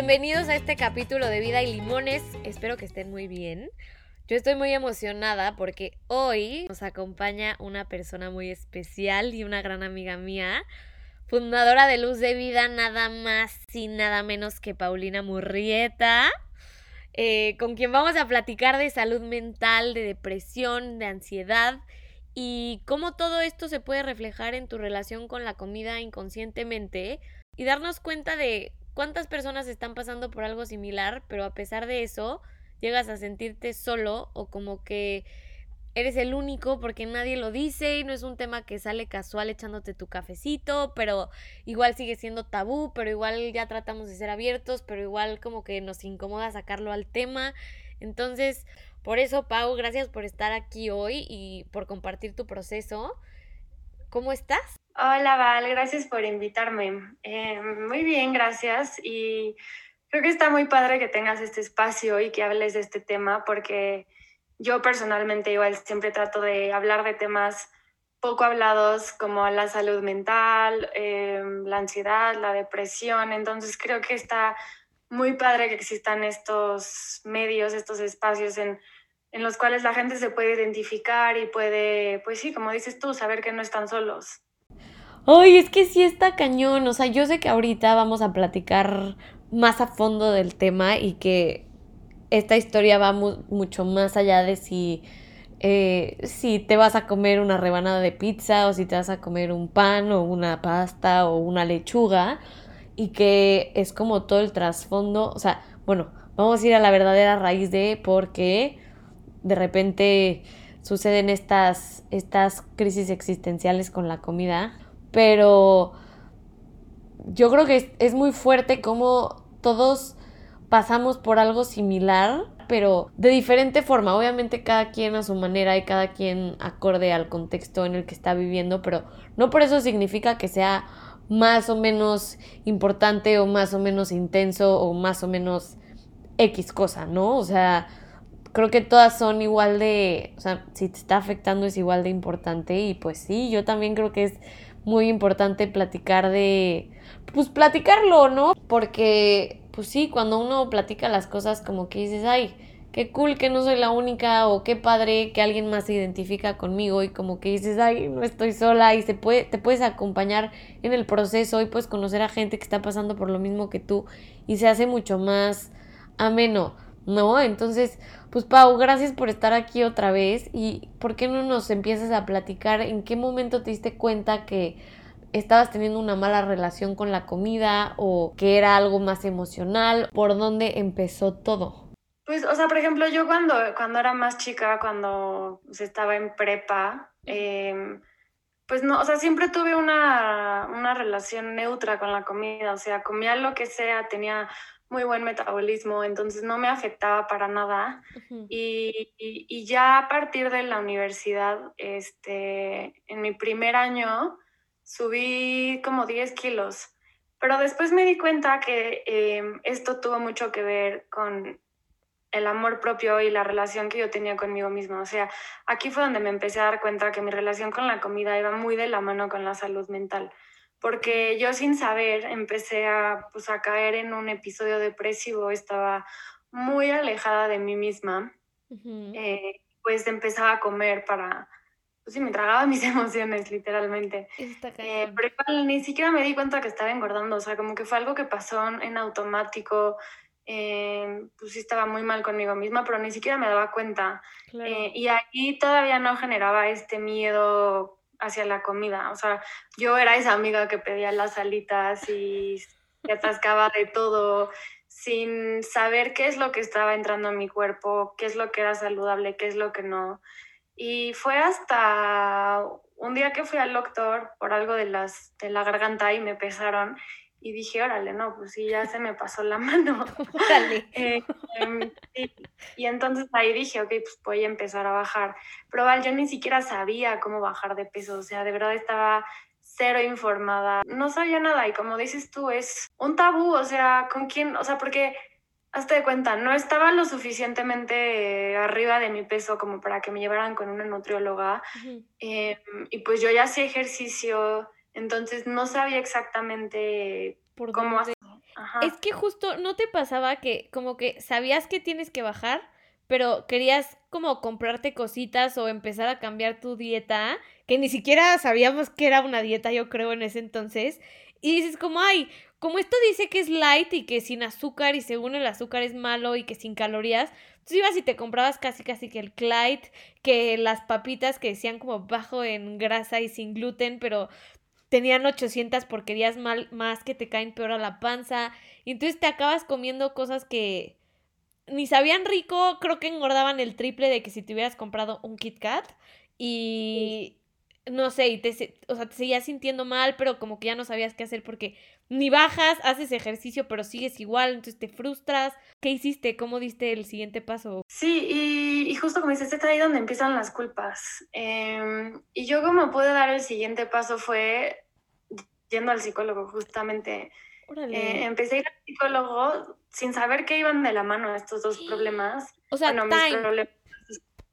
Bienvenidos a este capítulo de Vida y Limones. Espero que estén muy bien. Yo estoy muy emocionada porque hoy nos acompaña una persona muy especial y una gran amiga mía, fundadora de Luz de Vida, nada más y nada menos que Paulina Murrieta, eh, con quien vamos a platicar de salud mental, de depresión, de ansiedad y cómo todo esto se puede reflejar en tu relación con la comida inconscientemente y darnos cuenta de cuántas personas están pasando por algo similar, pero a pesar de eso, llegas a sentirte solo o como que eres el único porque nadie lo dice y no es un tema que sale casual echándote tu cafecito, pero igual sigue siendo tabú, pero igual ya tratamos de ser abiertos, pero igual como que nos incomoda sacarlo al tema. Entonces, por eso, Pau, gracias por estar aquí hoy y por compartir tu proceso. ¿Cómo estás? Hola, Val, gracias por invitarme. Eh, muy bien, gracias. Y Creo que está muy padre que tengas este espacio y que hables de este tema porque yo personalmente igual siempre trato de hablar de temas poco hablados como la salud mental, em, la ansiedad, la depresión. Entonces creo que está muy padre que existan estos medios, estos espacios en, en los cuales la gente se puede identificar y puede, pues sí, como dices tú, saber que no están solos. Ay, es que sí está cañón. O sea, yo sé que ahorita vamos a platicar más a fondo del tema y que esta historia va mucho más allá de si, eh, si te vas a comer una rebanada de pizza o si te vas a comer un pan o una pasta o una lechuga y que es como todo el trasfondo, o sea, bueno, vamos a ir a la verdadera raíz de por qué de repente suceden estas, estas crisis existenciales con la comida, pero yo creo que es, muy fuerte como todos pasamos por algo similar, pero de diferente forma. Obviamente cada quien a su manera y cada quien acorde al contexto en el que está viviendo, pero no por eso significa que sea más o menos importante o más o menos intenso o más o menos X cosa, ¿no? O sea, creo que todas son igual de, o sea, si te está afectando es igual de importante y pues sí, yo también creo que es muy importante platicar de, pues platicarlo, ¿no? Porque, pues sí, cuando uno platica las cosas como que dices, ay, qué cool que no soy la única o qué padre que alguien más se identifica conmigo y como que dices, ay, no estoy sola y se puede, te puedes acompañar en el proceso y puedes conocer a gente que está pasando por lo mismo que tú y se hace mucho más ameno, ¿no? Entonces, pues Pau, gracias por estar aquí otra vez y ¿por qué no nos empiezas a platicar en qué momento te diste cuenta que estabas teniendo una mala relación con la comida o que era algo más emocional? ¿Por dónde empezó todo? Pues, o sea, por ejemplo, yo cuando, cuando era más chica, cuando se estaba en prepa, em, pues no, o sea, siempre tuve una, una relación neutra con la comida, o sea, comía lo que sea, tenía muy buen metabolismo, entonces no me afectaba para nada. y, y, ya a partir de la universidad, este, en mi primer año, subí como 10 kilos. Pero después me di cuenta que em, esto tuvo mucho que ver con el amor propio y la relación que yo tenía conmigo misma. O sea, aquí fue donde me empecé a dar cuenta que mi relación con la comida iba muy de la mano con la salud mental porque yo sin saber empecé a, pues, a caer en un episodio depresivo, estaba muy alejada de mí misma, eh, pues empezaba a comer para, pues sí, me tragaba mis emociones, literalmente. Eh, pero ni siquiera me di cuenta que estaba engordando, o sea, como que fue algo que pasó en automático, eh, pues sí estaba muy mal conmigo misma, pero ni siquiera me daba cuenta. y ahí todavía no generaba este miedo hacia la comida. O sea, yo era esa amiga que pedía las alitas y se atascaba de todo sin saber qué es lo que estaba entrando en mi cuerpo, qué es lo que era saludable, qué es lo que no. Y fue hasta un día que fui al doctor por algo de, las, de la garganta y me pesaron y dije, órale, no, pues sí, ya se me pasó la mano. eh, em, y, entonces ahí dije, ok, pues voy a empezar a bajar. Pero yo ni siquiera sabía cómo bajar de peso, o sea, de verdad estaba cero informada, no sabía nada y como dices tú, es un tabú, o sea, ¿con quién? O sea, porque hazte de cuenta, no estaba lo suficientemente arriba de mi peso como para que me llevaran con una nutrióloga. Em, y pues yo ya hacía ejercicio, entonces no sabía exactamente Por cómo hacer. Es que justo no te pasaba que como que sabías que tienes que bajar, pero querías como comprarte cositas o empezar a cambiar tu dieta, que ni siquiera sabíamos que era una dieta, yo creo, en ese entonces. Y dices como, ay, como esto dice que es light y que sin azúcar y según el azúcar es malo y que sin calorías, tú ibas y te comprabas casi casi que el Clyde, que las papitas que decían como bajo en grasa y sin gluten, pero tenían 800 porquerías mal, más que te caen peor a la panza. Y entonces te acabas comiendo cosas que ni sabían rico, creo que engordaban el triple de que si te hubieras comprado un Kit Kat. Y no sé, y te, o sea, te seguías sintiendo mal, pero como que ya no sabías qué hacer porque ni bajas, haces ejercicio, pero sigues igual, entonces te frustras. ¿Qué hiciste? ¿Cómo diste el siguiente paso? Sí, y, justo como dices, es ahí donde empiezan las culpas. Em, y yo como pude dar el siguiente paso fue yendo al psicólogo, justamente. Eh, empecé a ir al psicólogo sin saber que iban de la mano estos dos problemas. O sea, no time.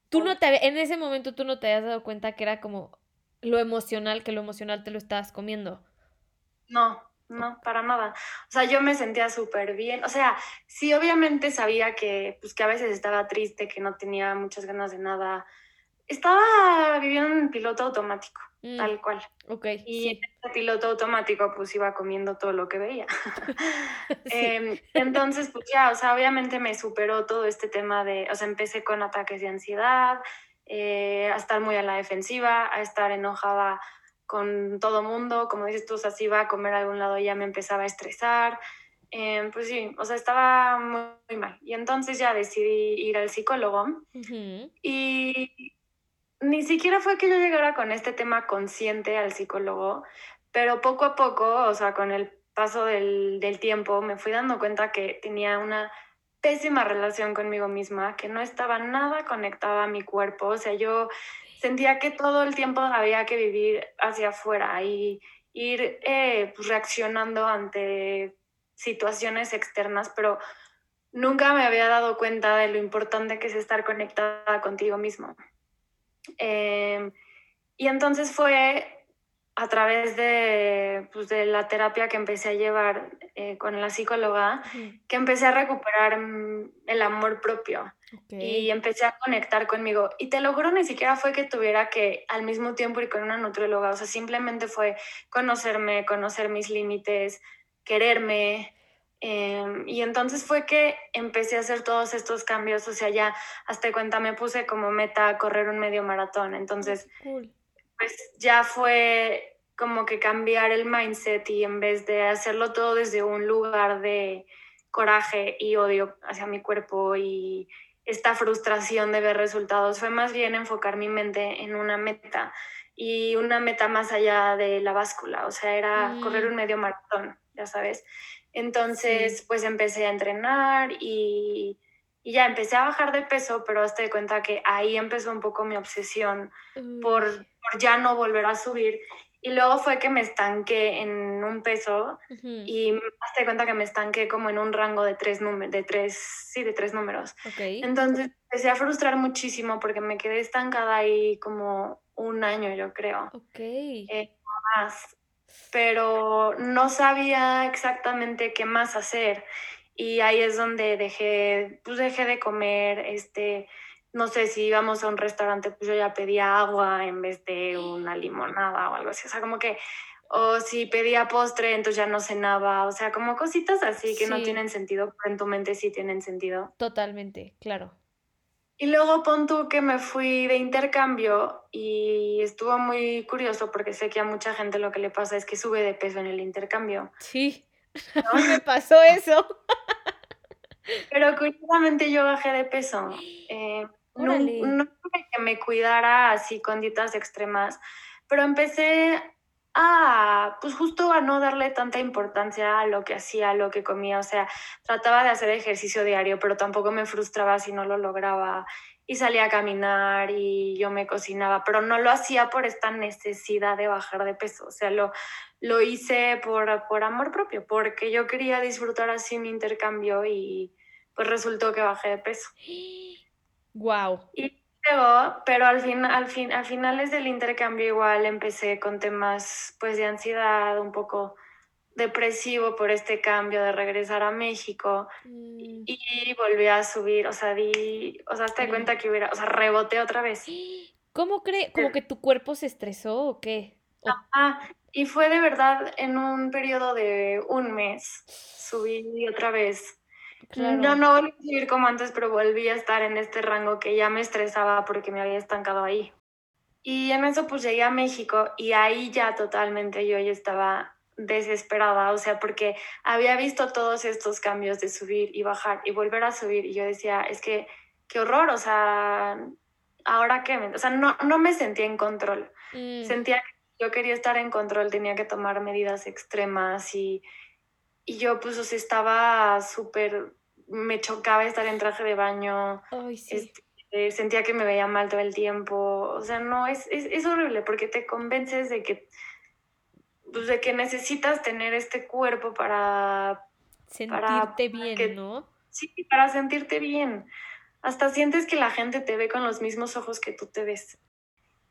Tú no te, en ese momento tú no te habías dado cuenta que era como lo emocional, que lo emocional te lo estabas comiendo. No, no, para nada. O sea, yo me sentía súper bien. O sea, sí, obviamente sabía que, pues, que a veces estaba triste, que no tenía muchas ganas de nada. Estaba viviendo en piloto automático, mm, tal cual. Ok. Y en ese piloto automático, pues iba comiendo todo lo que veía. Em, entonces, pues ya, o sea, obviamente me superó todo este tema de, o sea, empecé con ataques de ansiedad, eh, a estar muy a la defensiva, a estar enojada con todo mundo, como dices tú, o sea, si iba a comer a algún lado ya me empezaba a estresar, eh, pues sí, o sea, estaba muy, mal. Y entonces ya decidí ir al psicólogo. Y ni siquiera fue que yo llegara con este tema consciente al psicólogo, pero poco a poco, o sea, con el paso del, del tiempo, me fui dando cuenta que tenía una pésima relación conmigo misma, que no estaba nada conectada a mi cuerpo, o sea, yo sentía que todo el tiempo había que vivir hacia afuera y ir eh, pues, reaccionando ante situaciones externas, pero nunca me había dado cuenta de lo importante que es estar conectada contigo mismo. Em, y entonces fue a través de, pues, de, la terapia que empecé a llevar eh, con la psicóloga, que empecé a recuperar mm, el amor propio. Y empecé a conectar conmigo. Y te lo juro, ni siquiera fue que tuviera que al mismo tiempo ir con una nutrióloga, o sea, simplemente fue conocerme, conocer mis límites, quererme. Em, y entonces fue que empecé a hacer todos estos cambios, o sea, ya hasta cuenta me puse como meta correr un medio maratón, entonces pues ya fue como que cambiar el mindset y en vez de hacerlo todo desde un lugar de coraje y odio hacia mi cuerpo y esta frustración de ver resultados, fue más bien enfocar mi mente en una meta y una meta más allá de la báscula, o sea, era correr mm. un medio maratón, ya sabes. Entonces, pues empecé a entrenar y y ya empecé a bajar de peso, pero hasta de cuenta que ahí empezó un poco mi obsesión por, por, ya no volver a subir. Y luego fue que me estanqué en un peso y hasta de cuenta que me estanqué como en un rango de tres, de tres, sí, de tres números. Entonces empecé a frustrar muchísimo porque me quedé estancada ahí como un año, yo creo. Ok. Eh, más. Pero no sabía exactamente qué más hacer y ahí es donde dejé, pues dejé de comer, este, no sé si íbamos a un restaurante, pues yo ya pedía agua en vez de una limonada o algo así, o sea, como que, o si pedía postre, entonces ya no cenaba, o sea, como cositas así que no tienen sentido, pero en tu mente sí tienen sentido. Totalmente, claro. Y luego pon tú que me fui de intercambio y estuvo muy curioso porque sé que a mucha gente lo que le pasa es que sube de peso en el intercambio. Sí. ¿no? me pasó eso. Pero curiosamente yo bajé de peso. Eh, no, no que me cuidara así con dietas extremas, pero empecé a, pues justo a no darle tanta importancia a lo que hacía, a lo que comía. O sea, trataba de hacer ejercicio diario, pero tampoco me frustraba si no lo lograba. Y salía a caminar y yo me cocinaba, pero no lo hacía por esta necesidad de bajar de peso. O sea, lo, lo hice por, por amor propio, porque yo quería disfrutar así mi intercambio y pues resultó que bajé de peso. Wow. Y luego, pero al fin, al fin, a finales del intercambio igual empecé con temas pues de ansiedad, un poco depresivo por este cambio de regresar a México Mm. y volví a subir, o sea, di, o sea, te Mm. cuenta que hubiera, o sea, reboté otra vez. ¿Cómo cree? ¿Como que tu cuerpo se estresó o qué? O- Ah, y fue de verdad en un periodo de un mes, subí otra vez. Claro. No, no volví a subir como antes, pero volví a estar en este rango que ya me estresaba porque me había estancado ahí. Y en eso pues llegué a México y ahí ya totalmente yo ya estaba desesperada, o sea, porque había visto todos estos cambios de subir y bajar y volver a subir y yo decía, es que qué horror, o sea, ahora qué, me-?" o sea, no, no me sentía en control, Mm, sentía que yo quería estar en control, tenía que tomar medidas extremas y, y yo pues o sea, estaba súper, me chocaba estar en traje de baño, Ay, sí. este, eh, sentía que me veía mal todo el tiempo. O sea, no, es, es, es horrible porque te convences de que, pues, de que necesitas tener este cuerpo para, Sentirte bien, que- ¿no? sí, para sentirte bien. Hasta sientes que la gente te ve con los mismos ojos que tú te ves.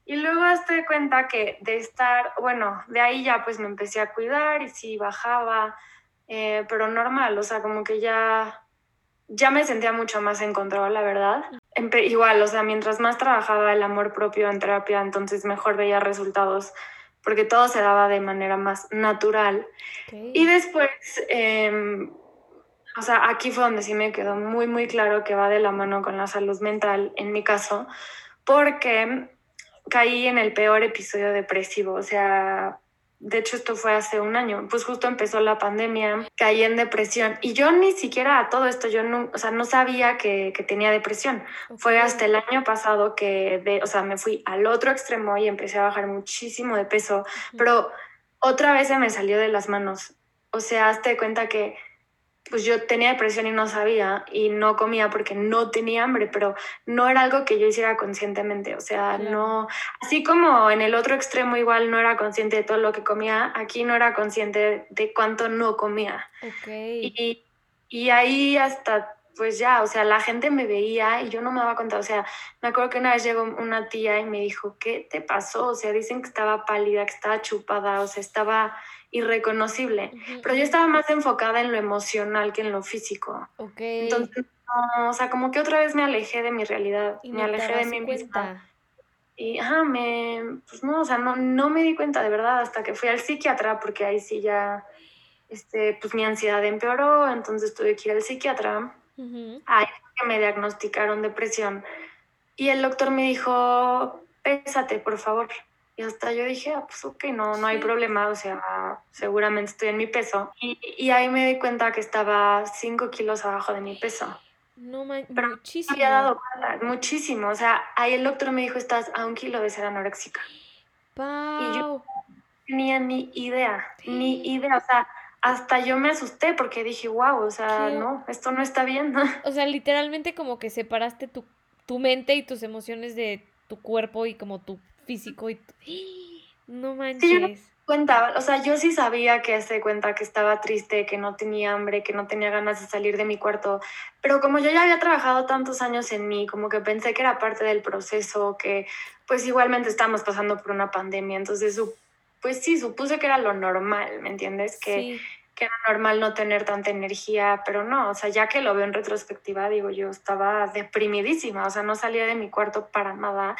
Y luego de cuenta que de estar, bueno, de ahí ya pues me empecé a cuidar y sí bajaba, eh, pero normal, o sea, como que ya, ya me sentía mucho más en control, la verdad. Empe- igual, o sea, mientras más trabajaba el amor propio en terapia, entonces mejor veía resultados, porque todo se daba de manera más natural. Y después, em, o sea, aquí fue donde sí me quedó muy, muy claro que va de la mano con la salud mental, en mi caso, porque caí en el peor episodio depresivo, o sea, de hecho esto fue hace un año, pues justo empezó la pandemia, caí en depresión y yo ni siquiera a todo esto, yo no, o sea, no sabía que, que tenía depresión. Fue Ok. hasta el año pasado que, de, o sea, me fui al otro extremo y empecé a bajar muchísimo de peso, pero otra vez se me salió de las manos. O sea, hazte cuenta que pues yo tenía depresión y no sabía y no comía porque no tenía hambre, pero no era algo que yo hiciera conscientemente. O sea, Claro. no, así como en el otro extremo igual no era consciente de todo lo que comía, aquí no era consciente de cuánto no comía. Y, y ahí hasta, pues ya, o sea, la gente me veía y yo no me daba cuenta, o sea, me acuerdo que una vez llegó una tía y me dijo, ¿qué te pasó? O sea, dicen que estaba pálida, que estaba chupada, o sea, estaba irreconocible. Ujú, Pero yo estaba más enfocada en lo emocional que en lo físico. Ok. Entonces, no, o sea, como que otra vez me alejé de mi realidad, y me alejé de mí misma. cuenta. Y, ajá, me, pues no, o sea, no, no me di cuenta de verdad hasta que fui al psiquiatra, porque ahí sí ya, este, pues mi ansiedad empeoró, entonces tuve que ir al psiquiatra. Ujú. Ahí fue que me diagnosticaron depresión. Y el doctor me dijo, pésate, por favor. Y hasta yo dije, ah, pues ok, no, no hay problema, o sea, seguramente estoy en mi peso. Y, y ahí me di cuenta que estaba 5 kilos abajo de mi peso. No man, Pero muchísimo. había dado cuenta, muchísimo. O sea, ahí el doctor me dijo, estás a un kilo de ser anoréxica. Pau. yo- No tenía ni idea, ni idea. O sea, hasta yo me asusté porque dije, wow, o sea, Qué- no, esto no está bien. O sea, literalmente como que separaste tu, tu mente y tus emociones de tu cuerpo y como tu físico y No yo no- manches. cuenta, o sea, yo sí sabía que se cuenta que estaba triste, que no tenía hambre, que no tenía ganas de salir de mi cuarto, pero como yo ya había trabajado tantos años en mí, como que pensé que era parte del proceso, que pues igualmente estábamos pasando por una pandemia, entonces pues sí, supuse que era lo normal, ¿me entiendes? Que, Sí. que era normal no tener tanta energía, pero no, o sea, ya que lo veo en retrospectiva, digo, yo estaba deprimidísima, o sea, no salía de mi cuarto para nada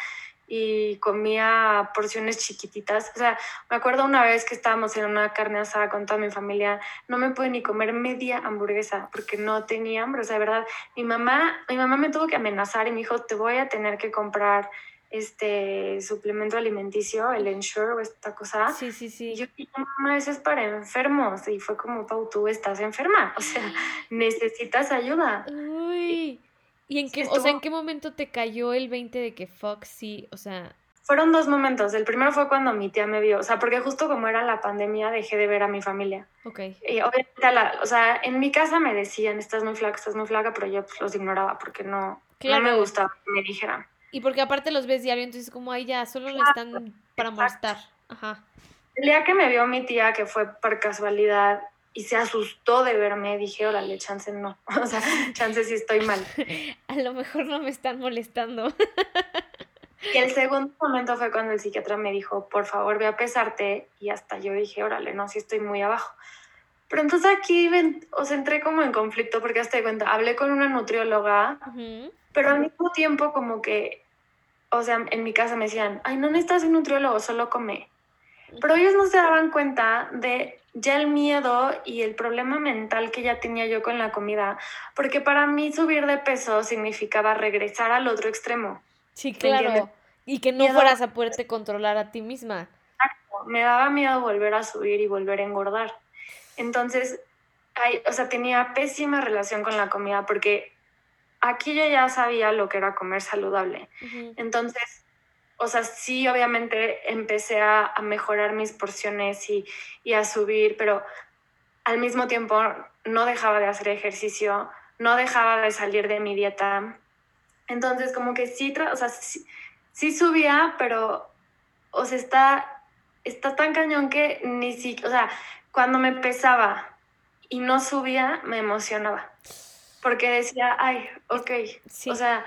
y comía porciones chiquititas. O sea, me acuerdo una vez que estábamos en una carne asada con toda mi familia, no me pude ni comer media hamburguesa porque no tenía hambre. O sea, de verdad, mi mamá, mi mamá me tuvo que amenazar y me dijo, te voy a tener que comprar este suplemento alimenticio, el Ensure o esta cosa. Sí, sí, sí. Y yo dije, mamá, eso es para enfermos. Y fue como, Pau, tú estás enferma. O sea, necesitas ayuda. Uy. ¿Y en qué, o sea, en qué momento te cayó el 20 de que fuck sí, o sea, Fueron dos momentos. El primero fue cuando mi tía me vio. O sea, porque justo como era la pandemia, dejé de ver a mi familia. ok. Y obviamente, la- o sea, en mi casa me decían, estás muy flaca, estás muy flaca, pero yo pues, los ignoraba porque no, no me Claro. gustaba que me dijeran. Y porque aparte los ves diario, entonces como ahí ya, solo le están para molestar. Ajá. El día que me vio mi tía, que fue por casualidad, y se asustó de verme. Dije, órale, chance no. O sea, chance sí estoy mal. A lo mejor no me están molestando. Y el segundo momento fue cuando el psiquiatra me dijo, por favor, ve a pesarte. Y hasta yo dije, órale, no, sí estoy muy abajo. Pero entonces aquí os entré como en conflicto porque hasta de cuenta, hablé con una nutrióloga, pero al mismo tiempo como que, o sea, en mi casa me decían, ay, no necesitas un nutriólogo, solo come. Pero ellos no se daban cuenta de ya el miedo y el problema mental que ya tenía yo con la comida, porque para mí subir de peso significaba regresar al otro extremo. Sí, claro. Y que no fueras a poderte controlar a ti misma. Exacto. Me daba miedo volver a subir y volver a engordar. Entonces, hay, o sea, tenía pésima relación con la comida porque aquí yo ya sabía lo que era comer saludable. Entonces, o sea, sí, obviamente empecé a, mejorar mis porciones y, y, a subir, pero al mismo tiempo no dejaba de hacer ejercicio, no dejaba de salir de mi dieta. Entonces, como que sí, o sea, sí, subía, pero, o sea, está, está tan cañón que ni siquiera, o sea, cuando me pesaba y no subía, me emocionaba. Porque decía, ay, ok, o sea,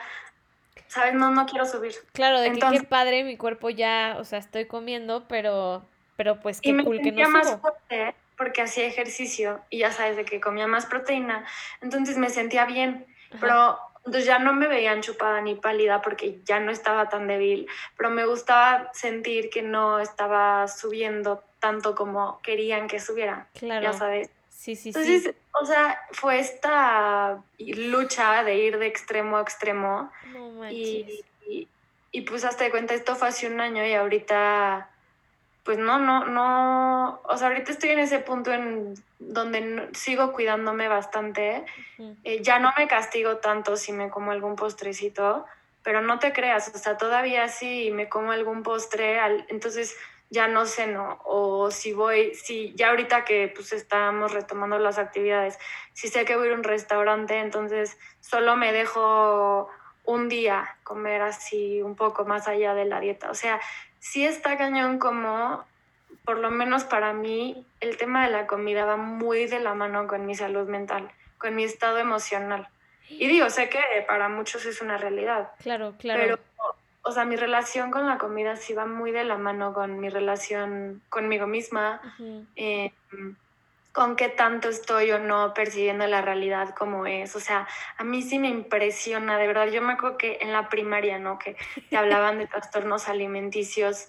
¿sabes? No, no quiero subir. Claro, de que qué padre, mi cuerpo ya, o sea, estoy comiendo, pero, pero pues qué cool que no más fuerte porque hacía ejercicio y ya sabes de que comía más proteína, entonces me sentía bien, pero entonces ya no me veían chupada ni pálida porque ya no estaba tan débil, pero me gustaba sentir que no estaba subiendo tanto como querían que subiera. Claro. Ya sabes. Sí, sí, Entonces, o sea, fue esta lucha de ir de extremo a extremo. No y, y, y, pues hasta de cuenta, esto fue hace un año y ahorita pues no, no, no, o sea, ahorita estoy en ese punto en donde sigo cuidándome bastante. Eh, ya no me castigo tanto si me como algún postrecito, pero no te creas, o sea, todavía si me como algún postre, entonces ya no sé, ¿no? O si voy, si ya ahorita que pues estamos retomando las actividades, si sé que voy a un restaurante, entonces solo me dejo un día comer así un poco más allá de la dieta. O sea, sí está cañón como, por lo menos para mí, el tema de la comida va muy de la mano con mi salud mental, con mi estado emocional. Y digo, sé que para muchos es una realidad. Claro, claro. Pero, o sea, mi relación con la comida sí va muy de la mano con mi relación conmigo misma con qué tanto estoy o no percibiendo la realidad como es. O sea, a mí sí me impresiona, de verdad. Yo me acuerdo que en la primaria, ¿no? Que te hablaban de trastornos alimenticios,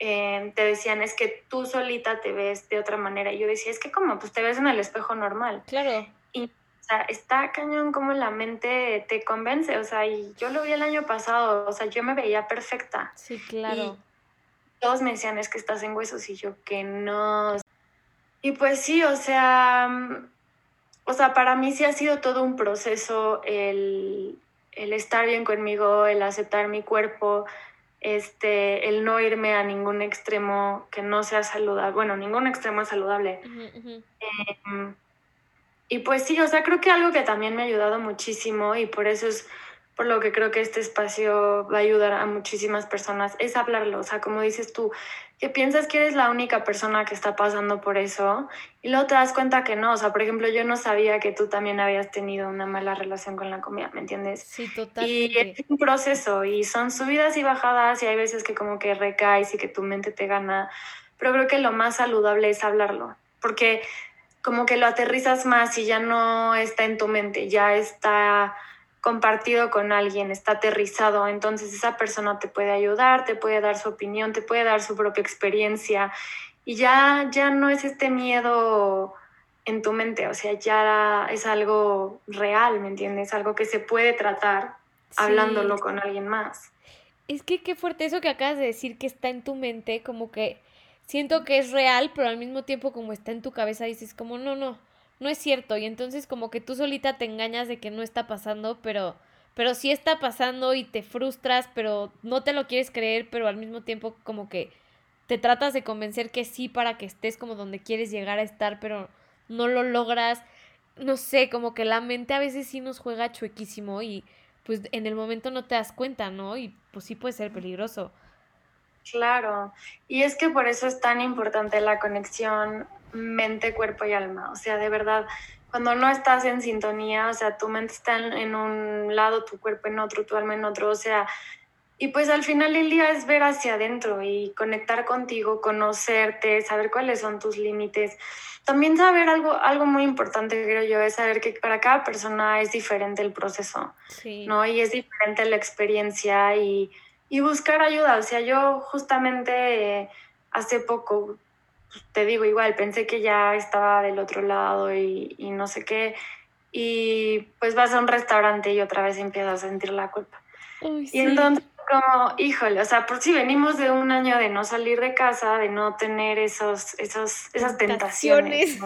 eh, te decían, es que tú solita te ves de otra manera. Y yo decía, es que como, pues te ves en el espejo normal. Claro. Y, sea, está cañón como la mente te convence. O sea, y yo lo vi el año pasado, o sea, yo me veía perfecta. Sí, claro. todos me decían, es que estás en huesos. Y yo, que no. Y pues sí, o sea, mm, o sea, para mí sí ha sido todo un proceso el, estar bien conmigo, el aceptar mi cuerpo, este, el no irme a ningún extremo que no sea saludable, bueno, ningún extremo es saludable. Em, y pues sí, o sea, creo que algo que también me ha ayudado muchísimo y por eso es por lo que creo que este espacio va a ayudar a muchísimas personas, es hablarlo, o sea, como dices tú, que piensas que eres la única persona que está pasando por eso y luego te das cuenta que no. O sea, por ejemplo, yo no sabía que tú también habías tenido una mala relación con la comida, ¿me entiendes? Sí, totalmente. Y es un proceso y son subidas y bajadas y hay veces que como que recaes y que tu mente te gana. Pero creo que lo más saludable es hablarlo, porque como que lo aterrizas más y ya no está en tu mente, ya está compartido con alguien, está aterrizado, entonces esa persona te puede ayudar, te puede dar su opinión, te puede dar su propia experiencia y ya, ya no es este miedo en tu mente, o sea, ya es algo real, ¿me entiendes? Algo que se puede tratar hablándolo con alguien más. Es que qué fuerte eso que acabas de decir que está en tu mente, como que siento que es real, pero al mismo tiempo como está en tu cabeza dices como no, no, no es cierto. Y entonces como que tú solita te engañas de que no está pasando, pero, pero sí está pasando y te frustras, pero no te lo quieres creer, pero al mismo tiempo como que te tratas de convencer que sí para que estés como donde quieres llegar a estar, pero no lo logras. No sé, como que la mente a veces sí nos juega chuequísimo y pues en el momento no te das cuenta, ¿no? Y pues sí puede ser peligroso. Claro, y es que por eso es tan importante la conexión mente, cuerpo y alma. O sea, de verdad, cuando no estás en sintonía, o sea, tu mente está en, un lado, tu cuerpo en otro, tu alma en otro, o sea, y pues al final el día es ver hacia adentro y conectar contigo, conocerte, saber cuáles son tus límites. También saber algo, algo muy importante, creo yo, es saber que para cada persona es diferente el proceso, ¿no? Y es diferente la experiencia y, y buscar ayuda. O sea, yo justamente hace poco pues, te digo igual, pensé que ya estaba del otro lado y, no sé qué. Y pues vas a un restaurante y otra vez empiezas a sentir la culpa. Y entonces como, híjole, o sea, por si venimos de un año de no salir de casa, de no tener esos, esos, esas tentaciones.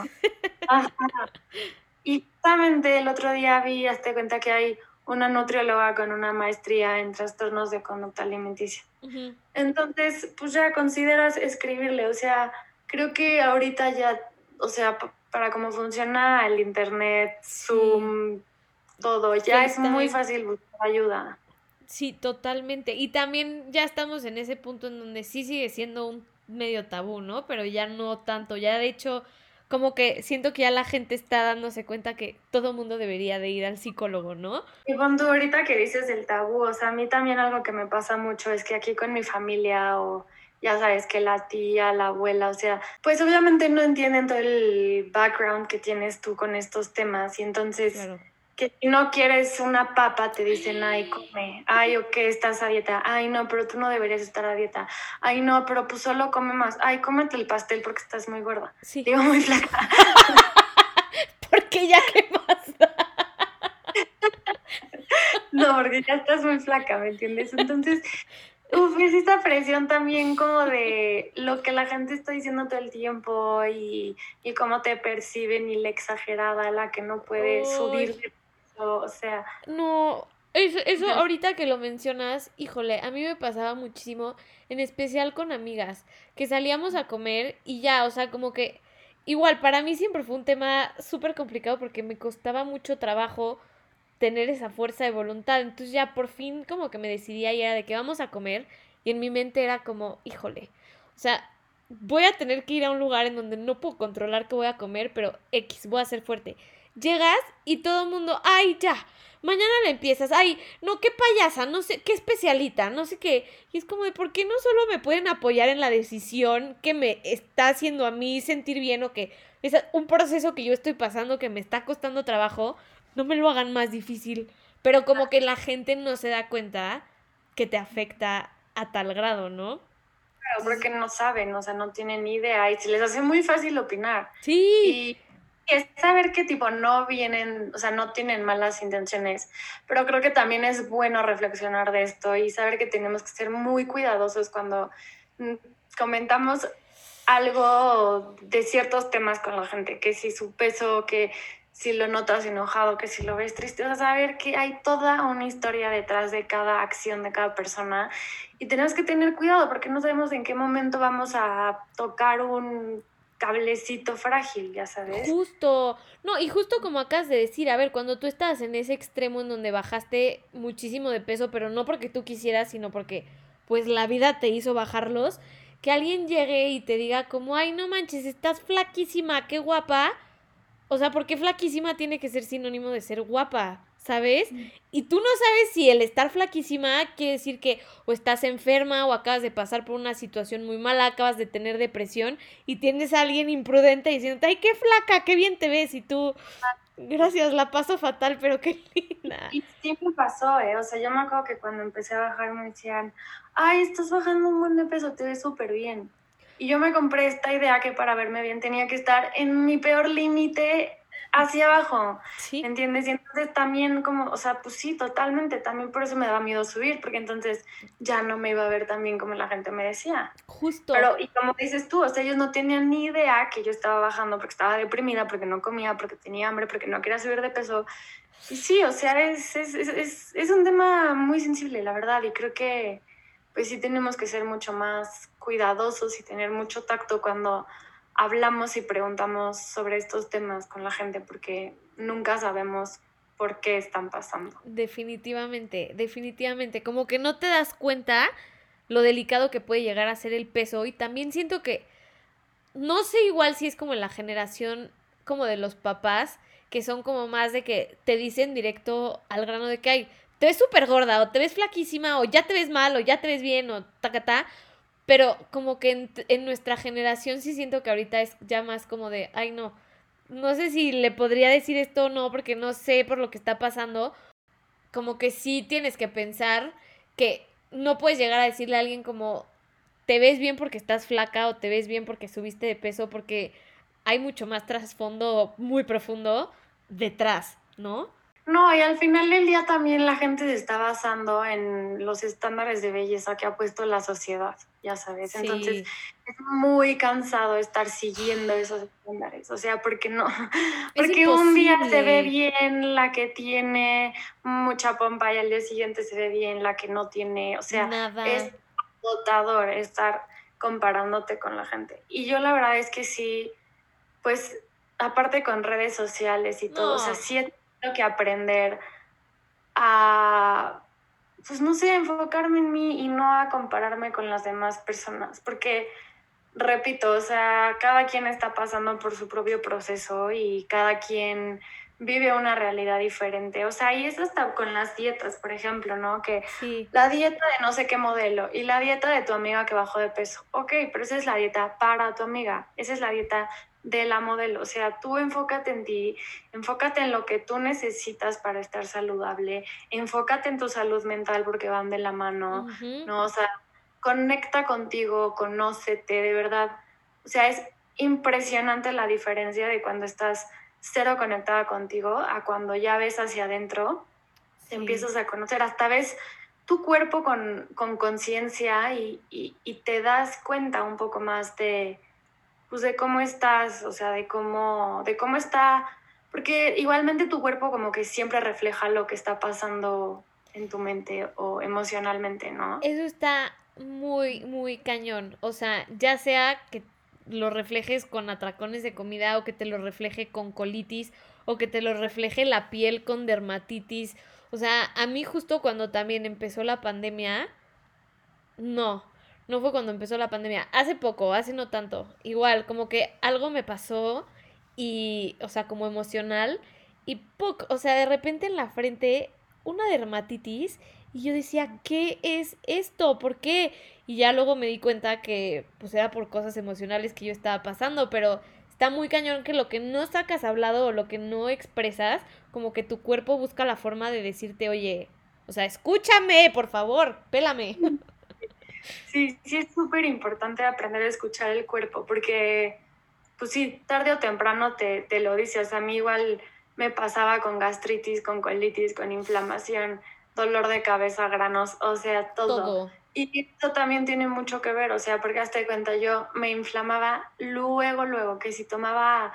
Y justamente el otro día vi, hasta cuenta que hay una nutrióloga con una maestría en trastornos de conducta alimenticia. Entonces, pues ya consideras escribirle, o sea, creo que ahorita ya, o sea, para cómo funciona el internet, Zoom, todo, ya es muy fácil buscar ayuda. Sí, totalmente. Y también ya estamos en ese punto en donde sí sigue siendo un medio tabú, ¿no? Pero ya no tanto. Ya de hecho, como que siento que ya la gente está dándose cuenta que todo mundo debería de ir al psicólogo, ¿no? Y cuando ahorita que dices del tabú, o sea, a mí también algo que me pasa mucho es que aquí con mi familia o ya sabes que la tía, la abuela, o sea, pues obviamente no entienden todo el background que tienes tú con estos temas y entonces que si no quieres una papa te dicen, ay, come, ay, o que estás a dieta, ay, no, pero tú no deberías estar a dieta, ay, no, pero pues solo come más, ay, cómete el pastel porque estás muy gorda, sí. digo muy flaca. porque ya qué más. no, porque ya estás muy flaca, ¿me entiendes? Entonces, Uf, es esta presión también como de lo que la gente está diciendo todo el tiempo y, y cómo te perciben y la exagerada, la que no puede subir de o sea. No, eso, eso ahorita que lo mencionas, híjole, a mí me pasaba muchísimo, en especial con amigas, que salíamos a comer y ya, o sea, como que igual, para mí siempre fue un tema súper complicado porque me costaba mucho trabajo tener esa fuerza de voluntad. Entonces ya por fin como que me decidía y era de que vamos a comer y en mi mente era como, híjole, o sea, voy a tener que ir a un lugar en donde no puedo controlar qué voy a comer, pero X, voy a ser fuerte. Llegas y todo el mundo, ay, ya, mañana le empiezas, ay, no, qué payasa, no sé, qué especialita, no sé qué. Y es como de, ¿por qué no solo me pueden apoyar en la decisión que me está haciendo a mí sentir bien o que es un proceso que yo estoy pasando que me está costando trabajo? no me lo hagan más difícil. Pero como que la gente no se da cuenta que te afecta a tal grado, ¿no? Claro, porque no saben, o sea, no tienen ni idea y se les hace muy fácil opinar. Sí. Y es saber que tipo no vienen, o sea, no tienen malas intenciones, pero creo que también es bueno reflexionar de esto y saber que tenemos que ser muy cuidadosos cuando mm, comentamos algo de ciertos temas con la gente, que si su peso, que si lo notas enojado, que si lo ves triste, vas a saber que hay toda una historia detrás de cada acción de cada persona y tenemos que tener cuidado porque no sabemos en qué momento vamos a tocar un cablecito frágil, ya sabes. Justo, no, y justo como acabas de decir, a ver, cuando tú estás en ese extremo en donde bajaste muchísimo de peso, pero no porque tú quisieras, sino porque pues la vida te hizo bajarlos, que alguien llegue y te diga como, ay, no manches, estás flaquísima, qué guapa, o sea, porque flaquísima tiene que ser sinónimo de ser guapa, ¿sabes? Y tú no sabes si el estar flaquísima quiere decir que o estás enferma o acabas de pasar por una situación muy mala, acabas de tener depresión y tienes a alguien imprudente diciendo, ay, qué flaca, qué bien te ves y tú, gracias, la paso fatal, pero qué linda. Y me pasó, ¿eh? O sea, yo me acuerdo que cuando empecé a bajar me decían, ay, estás bajando un buen de peso, te ves súper bien. Y yo me compré esta idea que para verme bien tenía que estar en mi peor límite hacia abajo, ¿Sí? ¿entiendes? Y entonces también como, o sea, pues sí, totalmente, también por eso me daba miedo subir, porque entonces ya no me iba a ver tan bien como la gente me decía. Justo. Pero, y como dices tú, o sea, ellos no tenían ni idea que yo estaba bajando porque estaba deprimida, porque no comía, porque tenía hambre, porque no quería subir de peso. Y sí, o sea, es, es, es, es un tema muy sensible, la verdad, y creo que pues sí tenemos que ser mucho más cuidadosos y tener mucho tacto cuando hablamos y preguntamos sobre estos temas con la gente porque nunca sabemos por qué están pasando. Definitivamente, definitivamente, como que no te das cuenta lo delicado que puede llegar a ser el peso y también siento que no sé igual si es como en la generación como de los papás, que son como más de que te dicen directo al grano de que hay, te ves súper gorda, o te ves flaquísima, o ya te ves mal, o ya te ves bien, o tacata. Pero como que en, nuestra generación sí siento que ahorita es ya más como de, ay no, no sé si le podría decir esto o no, porque no sé por lo que está pasando. Como que sí tienes que pensar que no puedes llegar a decirle a alguien como, te ves bien porque estás flaca o te ves bien porque subiste de peso, porque hay mucho más trasfondo muy profundo detrás, ¿no? No, y al final del día también la gente se está basando en los estándares de belleza que ha puesto la sociedad, ya sabes. Entonces es muy cansado estar siguiendo esos estándares. O sea, porque no, porque un día se ve bien la que tiene mucha pompa y al día siguiente se ve bien la que no tiene. O sea, es agotador estar comparándote con la gente. Y yo la verdad es que sí, pues aparte con redes sociales y todo, o sea, sí que aprender a, pues no sé, enfocarme en mí y no a compararme con las demás personas, porque, repito, o sea, cada quien está pasando por su propio proceso y cada quien vive una realidad diferente. O sea, y eso está con las dietas, por ejemplo, ¿no? Que la dieta de no sé qué modelo y la dieta de tu amiga que bajó de peso. Ok, pero esa es la dieta para tu amiga. Esa es la dieta de la modelo. O sea, tú enfócate en ti, enfócate en lo que tú necesitas para estar saludable, enfócate en tu salud mental porque van de la mano, ¿no? O sea, conecta contigo, conócete, de verdad. O sea, es impresionante la diferencia de cuando estás cero conectada contigo a cuando ya ves hacia adentro, te empiezas a conocer, hasta ves tu cuerpo con conciencia y, y te das cuenta un poco más de pues de cómo estás, o sea, de cómo, de cómo está, porque igualmente tu cuerpo como que siempre refleja lo que está pasando en tu mente o emocionalmente, ¿no? Eso está muy, muy cañón, o sea, ya sea que lo reflejes con atracones de comida o que te lo refleje con colitis o que te lo refleje la piel con dermatitis. O sea, a mí justo cuando también empezó la pandemia, no, no fue cuando empezó la pandemia, hace poco, hace no tanto. Igual, como que algo me pasó y, o sea, como emocional y poco, o sea, de repente en la frente una dermatitis y yo decía, ¿qué es esto? ¿Por qué? Y ya luego me di cuenta que pues era por cosas emocionales que yo estaba pasando, pero está muy cañón que lo que no sacas hablado o lo que no expresas, como que tu cuerpo busca la forma de decirte, oye, o sea, escúchame, por favor, pélame. Sí, sí es súper importante aprender a escuchar el cuerpo, porque, pues sí, tarde o temprano te, te lo dice. O sea, a mí igual me pasaba con gastritis, con colitis, con inflamación, dolor de cabeza, granos, o sea, todo. Y esto también tiene mucho que ver, o sea, porque hasta de cuenta yo me inflamaba luego, luego, que si tomaba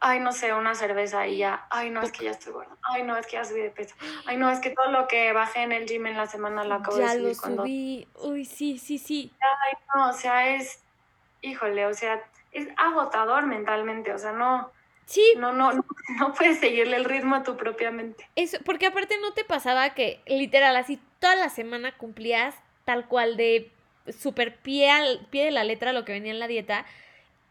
ay, no sé, una cerveza y ya, ay, no, es que ya estoy gorda, ay, no, es que ya subí de peso, ay, no, es que todo lo que bajé en el gym en la semana lo acabo de subir. Ya lo subí, uy, sí, sí, sí. Ay, no, o sea, es, híjole, o sea, es agotador mentalmente, o sea, no... Sí. No, no, no, puedes seguirle el ritmo a tu propia mente. Eso, porque aparte no te pasaba que literal así toda la semana cumplías tal cual de super pie, al, pie de la letra lo que venía en la dieta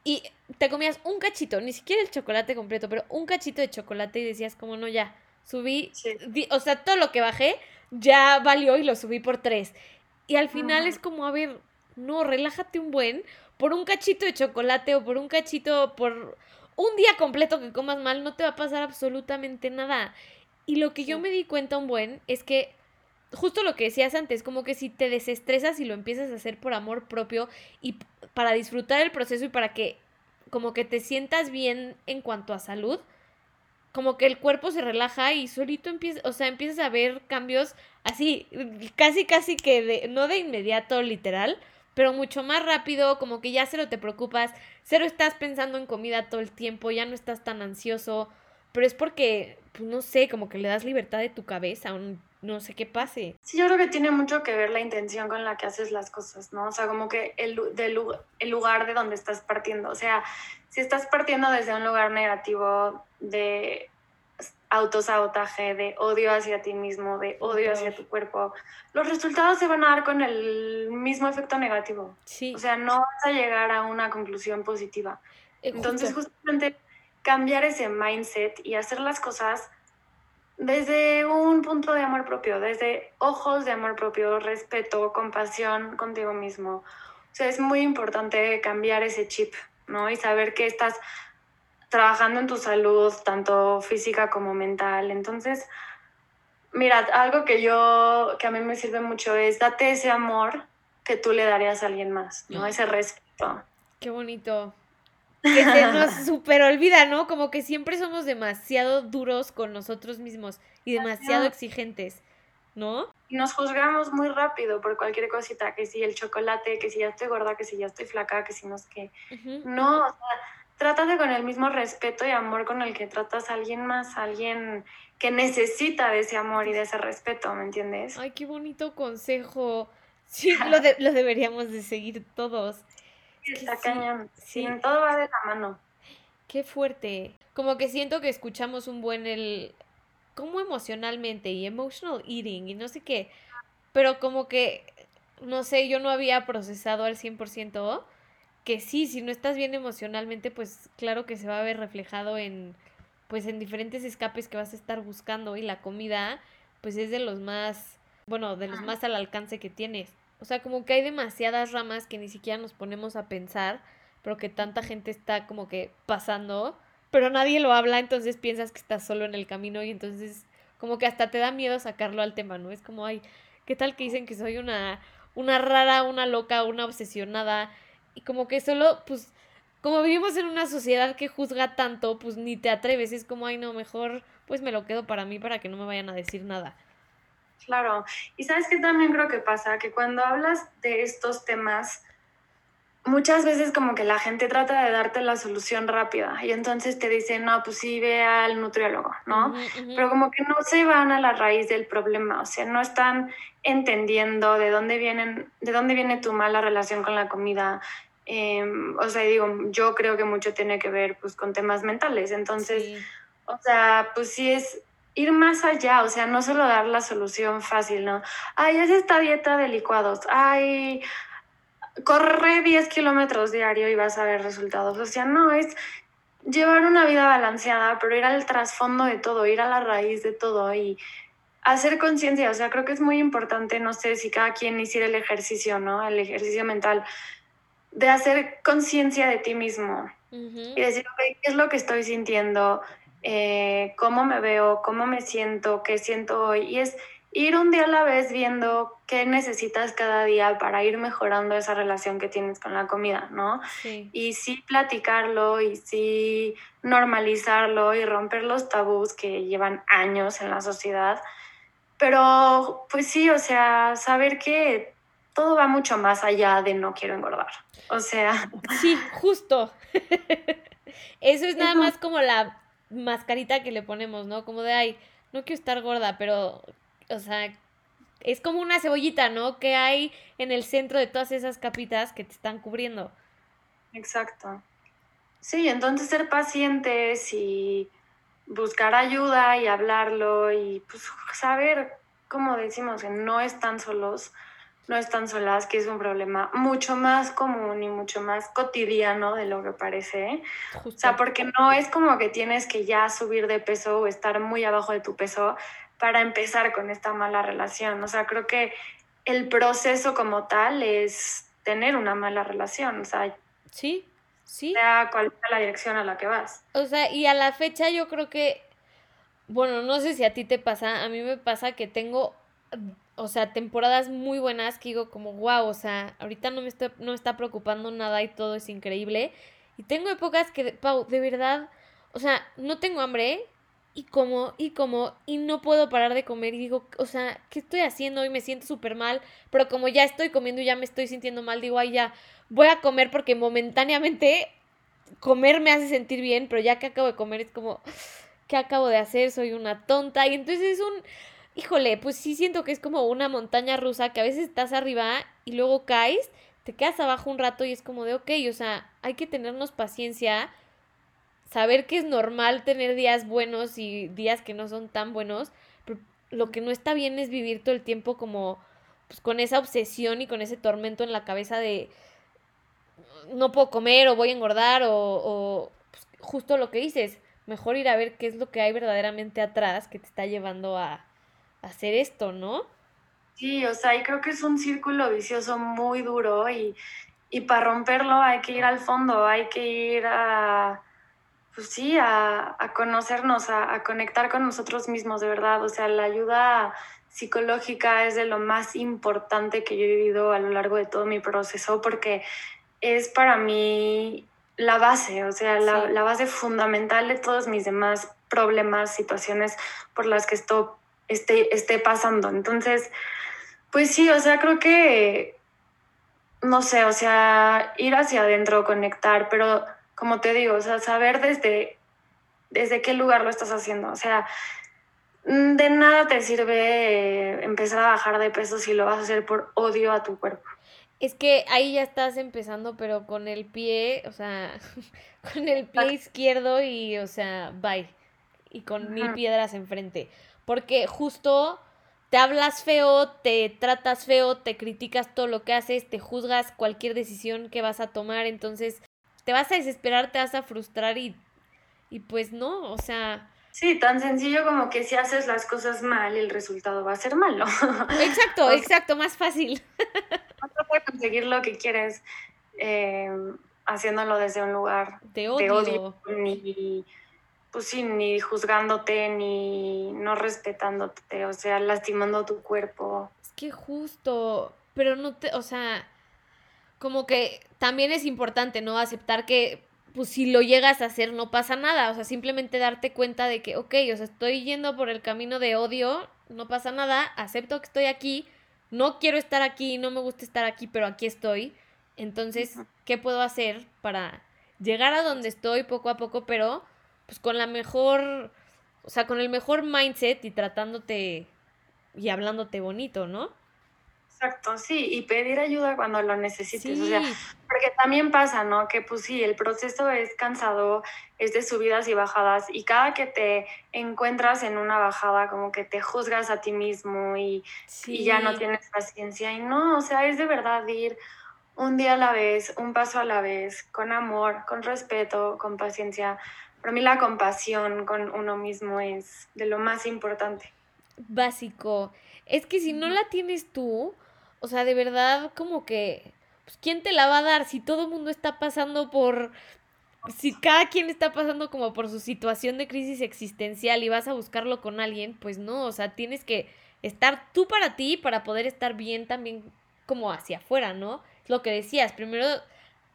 y te comías un cachito, ni siquiera el chocolate completo, pero un cachito de chocolate y decías como no, ya, subí, o sea, todo lo que bajé ya valió y lo subí por tres. Y al final es como, a ver, no, relájate un buen, por un cachito de chocolate o por un cachito, por un día completo que comas mal, no te va a pasar absolutamente nada. Y lo que yo me di cuenta un buen es que justo lo que decías antes, como que si te desestresas y lo empiezas a hacer por amor propio y para disfrutar el proceso y para que como que te sientas bien en cuanto a salud, como que el cuerpo se relaja y solito empieza, o sea, empiezas a ver cambios así, casi casi que de, no de inmediato literal, pero mucho más rápido, como que ya cero te preocupas, cero estás pensando en comida todo el tiempo, ya no estás tan ansioso, pero es porque, pues no sé, como que le das libertad de tu cabeza, un no sé qué pase. Sí, yo creo que tiene mucho que ver la intención con la que haces las cosas, ¿no? O sea, como que el, del, el lugar de donde estás partiendo. O sea, si estás partiendo desde un lugar negativo de, autosabotaje, de odio hacia ti mismo, de odio hacia tu cuerpo, los resultados se van a dar con el mismo efecto negativo. Sí. O sea, no vas a llegar a una conclusión positiva. Eh, Entonces, justamente cambiar ese mindset y hacer las cosas desde un punto de amor propio, desde ojos de amor propio, respeto, compasión contigo mismo. O sea, es muy importante cambiar ese chip, ¿no? Y saber que estás trabajando en tu salud, tanto física como mental. Entonces, mira, algo que yo, que a mí me sirve mucho es date ese amor que tú le darías a alguien más, ¿no? Ese respeto. Qué bonito. Que se nos super olvida, ¿no? Como que siempre somos demasiado duros con nosotros mismos y demasiado exigentes, ¿no? Y nos juzgamos muy rápido por cualquier cosita, que si el chocolate, que si ya estoy gorda, que si ya estoy flaca, que si no es que... No, o sea, trátate con el mismo respeto y amor con el que tratas a alguien más, a alguien que necesita de ese amor y de ese respeto, ¿me entiendes? Ay, qué bonito consejo. Sí, lo, lo deberíamos de seguir todos. Está cañón. Sí, todo va de la mano. Qué fuerte. Como que siento que escuchamos un buen el... como emocionalmente y emotional eating y no sé qué. Pero como que, no sé, yo no había procesado al 100% que sí, si no estás bien emocionalmente, pues claro que se va a ver reflejado en pues en diferentes escapes que vas a estar buscando y la comida pues es de los más, bueno, de los más al alcance que tienes. O sea, como que hay demasiadas ramas que ni siquiera nos ponemos a pensar, pero que tanta gente está como que pasando, pero nadie lo habla, entonces piensas que estás solo en el camino y entonces como que hasta te da miedo sacarlo al tema, ¿no? Es como, ay, ¿qué tal que dicen que soy una una rara, una loca, una obsesionada y como que solo, pues, como vivimos en una sociedad que juzga tanto, pues ni te atreves, es como, ay no, mejor pues me lo quedo para mí para que no me vayan a decir nada. Claro, y sabes que también creo que pasa, que cuando hablas de estos temas, muchas veces como que la gente trata de darte la solución rápida y entonces te dicen, no, pues sí, ve al nutriólogo, ¿no? Pero como que no se van a la raíz del problema, o sea, no están entendiendo de dónde vienen, de dónde viene tu mala relación con la comida, Em, o sea, digo, yo creo que mucho tiene que ver pues con temas mentales, entonces, o sea, pues sí es ir más allá, o sea, no solo dar la solución fácil, ¿no? Ay, es esta dieta de licuados, ay, corre 10 kilómetros diario y vas a ver resultados, o sea, no, es llevar una vida balanceada, pero ir al trasfondo de todo, ir a la raíz de todo y hacer conciencia, o sea, creo que es muy importante, no sé si cada quien hiciera el ejercicio, ¿no? El ejercicio mental de hacer conciencia de ti mismo y decir, ¿qué es lo que estoy sintiendo? Eh, ¿Cómo me veo? ¿Cómo me siento? ¿Qué siento hoy? Y es ir un día a la vez viendo qué necesitas cada día para ir mejorando esa relación que tienes con la comida, ¿no? Y sí platicarlo y sí normalizarlo y romper los tabús que llevan años en la sociedad. Pero pues sí, o sea, saber que todo va mucho más allá de no quiero engordar. O sea. Sí, justo. Eso es nada más como la mascarita que le ponemos, ¿no? Como de, ay, no quiero estar gorda, pero, o sea, es como una cebollita, ¿no? Que hay en el centro de todas esas capitas que te están cubriendo. Exacto. Sí, entonces ser pacientes y buscar ayuda y hablarlo y pues saber, como decimos, que no están solos no están solas, que es un problema mucho más común y mucho más cotidiano de lo que parece. O sea, porque no es como que tienes que ya subir de peso o estar muy abajo de tu peso para empezar con esta mala relación. O sea, creo que el proceso como tal es tener una mala relación. O sea, sí, sí. Sea cual sea la dirección a la que vas. O sea, y a la fecha yo creo que, bueno, no sé si a ti te pasa, a mí me pasa que tengo o sea, temporadas muy buenas que digo como, wow, o sea, ahorita no me, está, no está preocupando nada y todo es increíble. Y tengo épocas que, Pau, de verdad, o sea, no tengo hambre y como, y como, y no puedo parar de comer y digo, o sea, ¿qué estoy haciendo? Y me siento súper mal, pero como ya estoy comiendo y ya me estoy sintiendo mal, digo, ay, ya, voy a comer porque momentáneamente comer me hace sentir bien, pero ya que acabo de comer es como, ¿qué acabo de hacer? Soy una tonta. Y entonces es un híjole, pues sí siento que es como una montaña rusa que a veces estás arriba y luego caes, te quedas abajo un rato y es como de, ok, o sea, hay que tenernos paciencia saber que es normal tener días buenos y días que no son tan buenos, pero lo que no está bien es vivir todo el tiempo como pues, con esa obsesión y con ese tormento en la cabeza de no puedo comer o voy a engordar o, pues, justo lo que dices, mejor ir a ver qué es lo que hay verdaderamente atrás que te está llevando a, hacer esto, ¿no? Sí, o sea, y creo que es un círculo vicioso muy duro y, y para romperlo hay que ir al fondo, hay que ir a, pues sí, a, a conocernos, a, a, conectar con nosotros mismos, de verdad. O sea, la ayuda psicológica es de lo más importante que yo he vivido a lo largo de todo mi proceso porque es para mí la base, o sea, la, la base fundamental de todos mis demás problemas, situaciones por las que esto esté, esté pasando. Entonces, pues sí, o sea, creo que, no sé, o sea, ir hacia adentro, conectar, pero como te digo, o sea, saber desde, desde qué lugar lo estás haciendo. O sea, de nada te sirve empezar a bajar de peso si lo vas a hacer por odio a tu cuerpo. Es que ahí ya estás empezando, pero con el pie, o sea, con el pie izquierdo y, o sea, bye. Y con mil piedras enfrente. Porque justo te hablas feo, te tratas feo, te criticas todo lo que haces, te juzgas cualquier decisión que vas a tomar, entonces te vas a desesperar, te vas a frustrar y, y pues no, o sea... Sí, tan sencillo como que si haces las cosas mal, el resultado va a ser malo. Exacto, exacto, más fácil. No puedes conseguir lo que quieres eh, haciéndolo desde un lugar de odio, ni, pues sí, ni juzgándote, ni no respetándote, o sea, lastimando tu cuerpo. Es que justo, pero no te, o sea, como que también es importante, ¿no? Aceptar que, pues si lo llegas a hacer no pasa nada, o sea, simplemente darte cuenta de que, ok, o sea, estoy yendo por el camino de odio, no pasa nada, acepto que estoy aquí, no quiero estar aquí, no me gusta estar aquí, pero aquí estoy. Entonces, ¿qué puedo hacer para llegar a donde estoy poco a poco, pero pues con la mejor, o sea, con el mejor mindset y tratándote y hablándote bonito, ¿no? Exacto, sí, y pedir ayuda cuando lo necesites, o sea, porque también pasa, ¿no? Que pues sí, el proceso es cansado, es de subidas y bajadas, y cada que te encuentras en una bajada, como que te juzgas a ti mismo y, y ya no tienes paciencia, y no, o sea, es de verdad ir un día a la vez, un paso a la vez, con amor, con respeto, con paciencia. Para mí la compasión con uno mismo es de lo más importante. Básico. Es que si no la tienes tú, o sea, de verdad, como que, pues, ¿quién te la va a dar si todo el mundo está pasando por, si cada quien está pasando como por su situación de crisis existencial y vas a buscarlo con alguien, pues no, o sea, tienes que estar tú para ti para poder estar bien también como hacia afuera, ¿no? Lo que decías, primero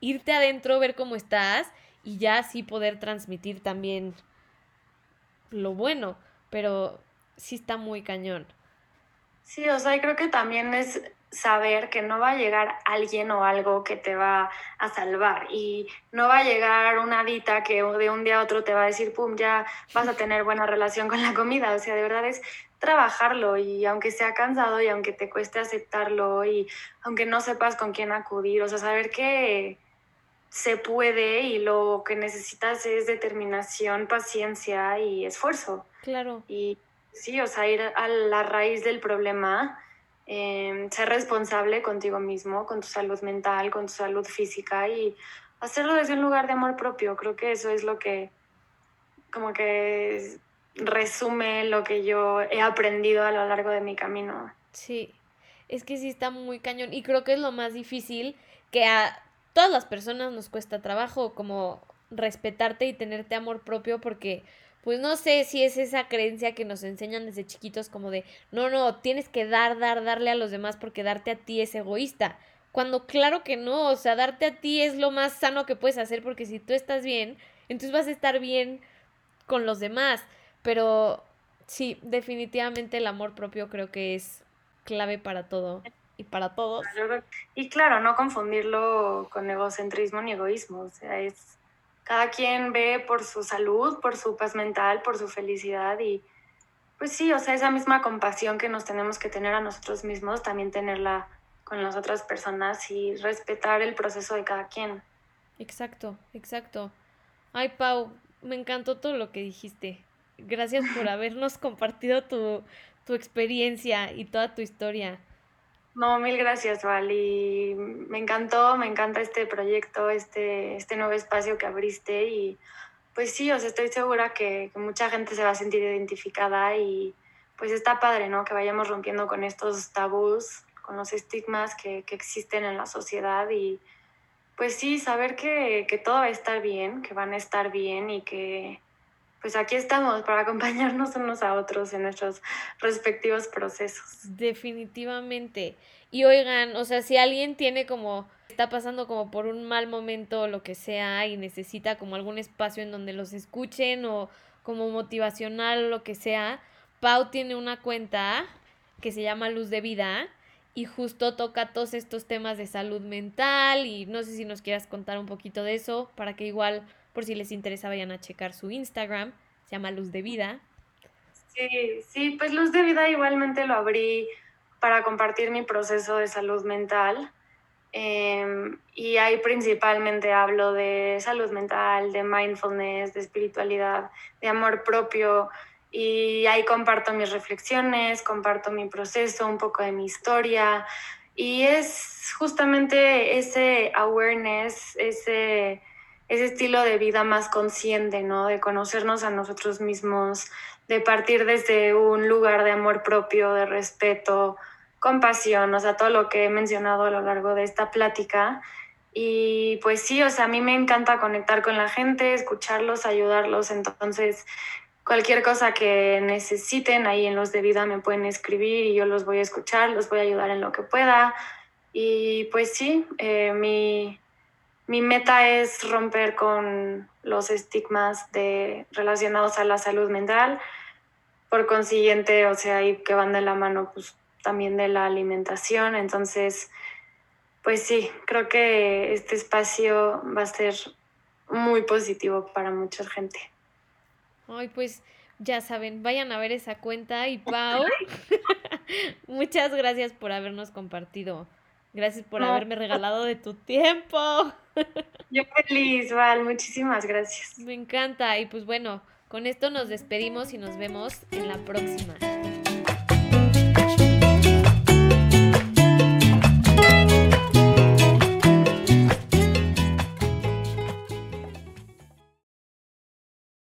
irte adentro, ver cómo estás y ya así poder transmitir también lo bueno, pero sí está muy cañón. Sí, o sea, creo que también es saber que no va a llegar alguien o algo que te va a salvar y no va a llegar una dita que de un día a otro te va a decir, pum, ya vas a tener buena relación con la comida. O sea, de verdad es trabajarlo y aunque sea cansado y aunque te cueste aceptarlo y aunque no sepas con quién acudir, o sea, saber que se puede y lo que necesitas es determinación, paciencia y esfuerzo. Claro. Y sí, o sea, ir a la raíz del problema Em, ser responsable contigo mismo, con tu salud mental, con tu salud física y hacerlo desde un lugar de amor propio. Creo que eso es lo que como que resume lo que yo he aprendido a lo largo de mi camino. Sí, es que sí está muy cañón y creo que es lo más difícil que a todas las personas nos cuesta trabajo como respetarte y tenerte amor propio porque pues no sé si es esa creencia que nos enseñan desde chiquitos como de, no, no, tienes que dar, dar, darle a los demás porque darte a ti es egoísta. Cuando claro que no, o sea, darte a ti es lo más sano que puedes hacer porque si tú estás bien, entonces vas a estar bien con los demás. Pero sí, definitivamente el amor propio creo que es clave para todo y para todos. Y claro, no confundirlo con egocentrismo ni egoísmo, o sea, es cada quien ve por su salud, por su paz mental, por su felicidad y pues sí, o sea, esa misma compasión que nos tenemos que tener a nosotros mismos, también tenerla con las otras personas y respetar el proceso de cada quien. Exacto, exacto. Ay, Pau, me encantó todo lo que dijiste. Gracias por habernos compartido tu, tu experiencia y toda tu historia. No, mil gracias, Val. Y me encantó, me encanta este proyecto, este, este nuevo espacio que abriste. Y pues sí, os estoy segura que, que, mucha gente se va a sentir identificada y pues está padre, ¿no? Que vayamos rompiendo con estos tabús, con los estigmas que, que existen en la sociedad y pues sí, saber que, que todo va a estar bien, que van a estar bien y que pues aquí estamos para acompañarnos unos a otros en nuestros respectivos procesos. Definitivamente. Y oigan, o sea, si alguien tiene como, está pasando como por un mal momento o lo que sea y necesita como algún espacio en donde los escuchen o como motivacional o lo que sea, Pau tiene una cuenta que se llama Luz de Vida y justo toca todos estos temas de salud mental y no sé si nos quieras contar un poquito de eso para que igual por si les interesa, vayan a checar su Instagram. Se llama Luz de Vida. Sí, sí, pues Luz de Vida igualmente lo abrí para compartir mi proceso de salud mental. Em, y ahí principalmente hablo de salud mental, de mindfulness, de espiritualidad, de amor propio. Y ahí comparto mis reflexiones, comparto mi proceso, un poco de mi historia. Y es justamente ese awareness, ese ese estilo de vida más consciente, ¿no? De conocernos a nosotros mismos, de partir desde un lugar de amor propio, de respeto, compasión, o sea, todo lo que he mencionado a lo largo de esta plática. Y pues sí, o sea, a mí me encanta conectar con la gente, escucharlos, ayudarlos. Entonces, cualquier cosa que necesiten ahí en los de vida me pueden escribir y yo los voy a escuchar, los voy a ayudar en lo que pueda. Y pues sí, eh, mi, mi meta es romper con los estigmas de, relacionados a la salud mental. Por consiguiente, o sea, y que van de la mano pues, también de la alimentación. Entonces, pues sí, creo que este espacio va a ser muy positivo para mucha gente. Ay, pues ya saben, vayan a ver esa cuenta y Pau, muchas gracias por habernos compartido Gracias por haberme regalado de tu tiempo. Yo feliz, Val, muchísimas gracias. Me encanta. Y pues bueno, con esto nos despedimos y nos vemos en la próxima.